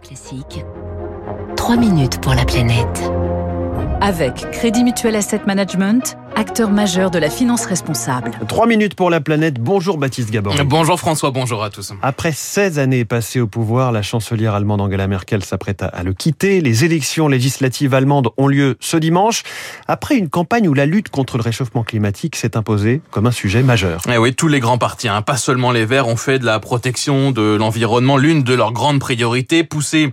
Classique. 3 minutes pour la planète. Avec Crédit Mutuel Asset Management, acteur majeur de la finance responsable. 3 minutes pour la planète. Bonjour Baptiste Gabor. Bonjour François, bonjour à tous. Après 16 années passées au pouvoir, la chancelière allemande Angela Merkel s'apprête à le quitter. Les élections législatives allemandes ont lieu ce dimanche. Après une campagne où la lutte contre le réchauffement climatique s'est imposée comme un sujet majeur. Eh oui, tous les grands partis, hein, pas seulement les Verts, ont fait de la protection de l'environnement l'une de leurs grandes priorités, poussée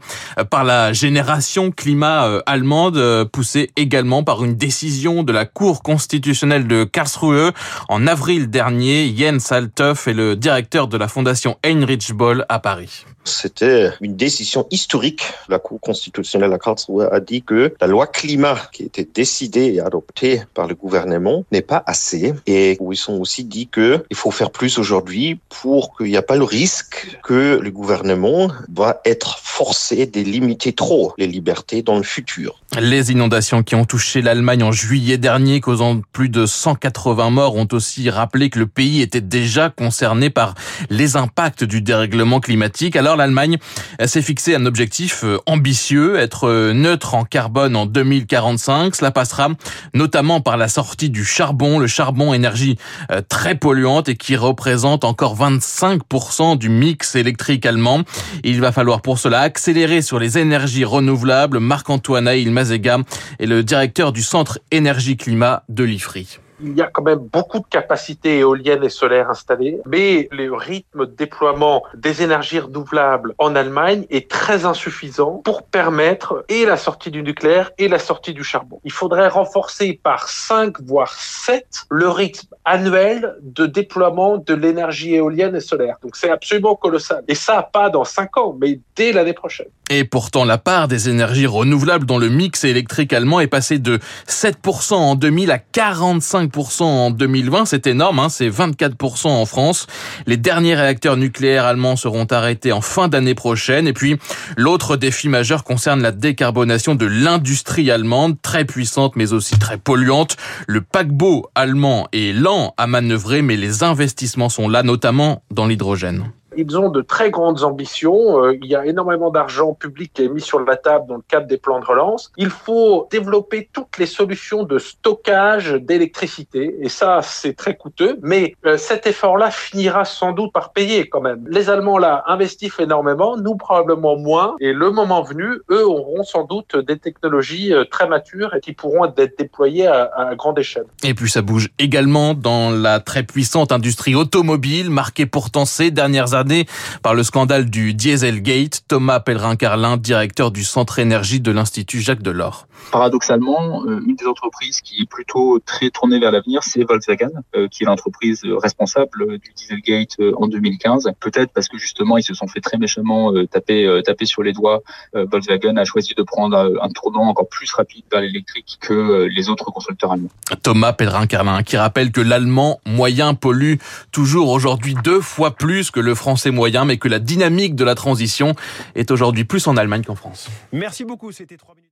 par la génération climat euh, allemande, euh, poussée également par une décision de la Cour constitutionnelle de Karlsruhe. En avril dernier, Jens Althoff est le directeur de la fondation Heinrich Boll à Paris. C'était une décision historique. La Cour constitutionnelle à Karlsruhe a dit que la loi climat qui était décidée et adoptée par le gouvernement n'est pas assez. Et ils ont aussi dit que il faut faire plus aujourd'hui pour qu'il n'y ait pas le risque que le gouvernement va être forcé de limiter trop les libertés dans le futur. Les inondations qui ont touché l'Allemagne en juillet dernier, causant plus de 180 morts, ont aussi rappelé que le pays était déjà concerné par les impacts du dérèglement climatique. Alors l'Allemagne s'est fixé un objectif euh, ambitieux, être euh, neutre en carbone en 2045. Cela passera notamment par la sortie du charbon, le charbon énergie euh, très polluante et qui représente encore 25% du mix électrique allemand. Il va falloir pour cela accélérer sur les énergies renouvelables. Marc-Antoine Aïl Mazega est le directeur du Centre Énergie-Climat de l'IFRI il y a quand même beaucoup de capacités éoliennes et solaires installées, mais le rythme de déploiement des énergies renouvelables en Allemagne est très insuffisant pour permettre et la sortie du nucléaire et la sortie du charbon. Il faudrait renforcer par 5 voire 7 le rythme annuel de déploiement de l'énergie éolienne et solaire. Donc c'est absolument colossal. Et ça, pas dans 5 ans, mais dès l'année prochaine. Et pourtant, la part des énergies renouvelables dans le mix électrique allemand est passée de 7% en 2000 à 45 en 2020, c'est énorme, hein, c'est 24% en France. Les derniers réacteurs nucléaires allemands seront arrêtés en fin d'année prochaine. Et puis, l'autre défi majeur concerne la décarbonation de l'industrie allemande, très puissante mais aussi très polluante. Le paquebot allemand est lent à manœuvrer, mais les investissements sont là, notamment dans l'hydrogène. Ils ont de très grandes ambitions. Euh, il y a énormément d'argent public qui est mis sur la table dans le cadre des plans de relance. Il faut développer toutes les solutions de stockage d'électricité. Et ça, c'est très coûteux. Mais euh, cet effort-là finira sans doute par payer quand même. Les Allemands, là, investissent énormément. Nous, probablement moins. Et le moment venu, eux auront sans doute des technologies euh, très matures et qui pourront être déployées à, à grande échelle. Et puis, ça bouge également dans la très puissante industrie automobile, marquée pourtant ces dernières années par le scandale du Dieselgate. Thomas Pellerin-Carlin, directeur du Centre Énergie de l'Institut Jacques Delors. Paradoxalement, euh, une des entreprises qui est plutôt très tournée vers l'avenir, c'est Volkswagen, euh, qui est l'entreprise responsable du Dieselgate euh, en 2015. Peut-être parce que justement, ils se sont fait très méchamment taper, taper sur les doigts. Volkswagen a choisi de prendre un tournant encore plus rapide vers l'électrique que les autres constructeurs allemands. Thomas Pellerin-Carlin, qui rappelle que l'allemand moyen pollue toujours aujourd'hui deux fois plus que le français français moyen, mais que la dynamique de la transition est aujourd'hui plus en Allemagne qu'en France. Merci beaucoup, c'était 3 minutes.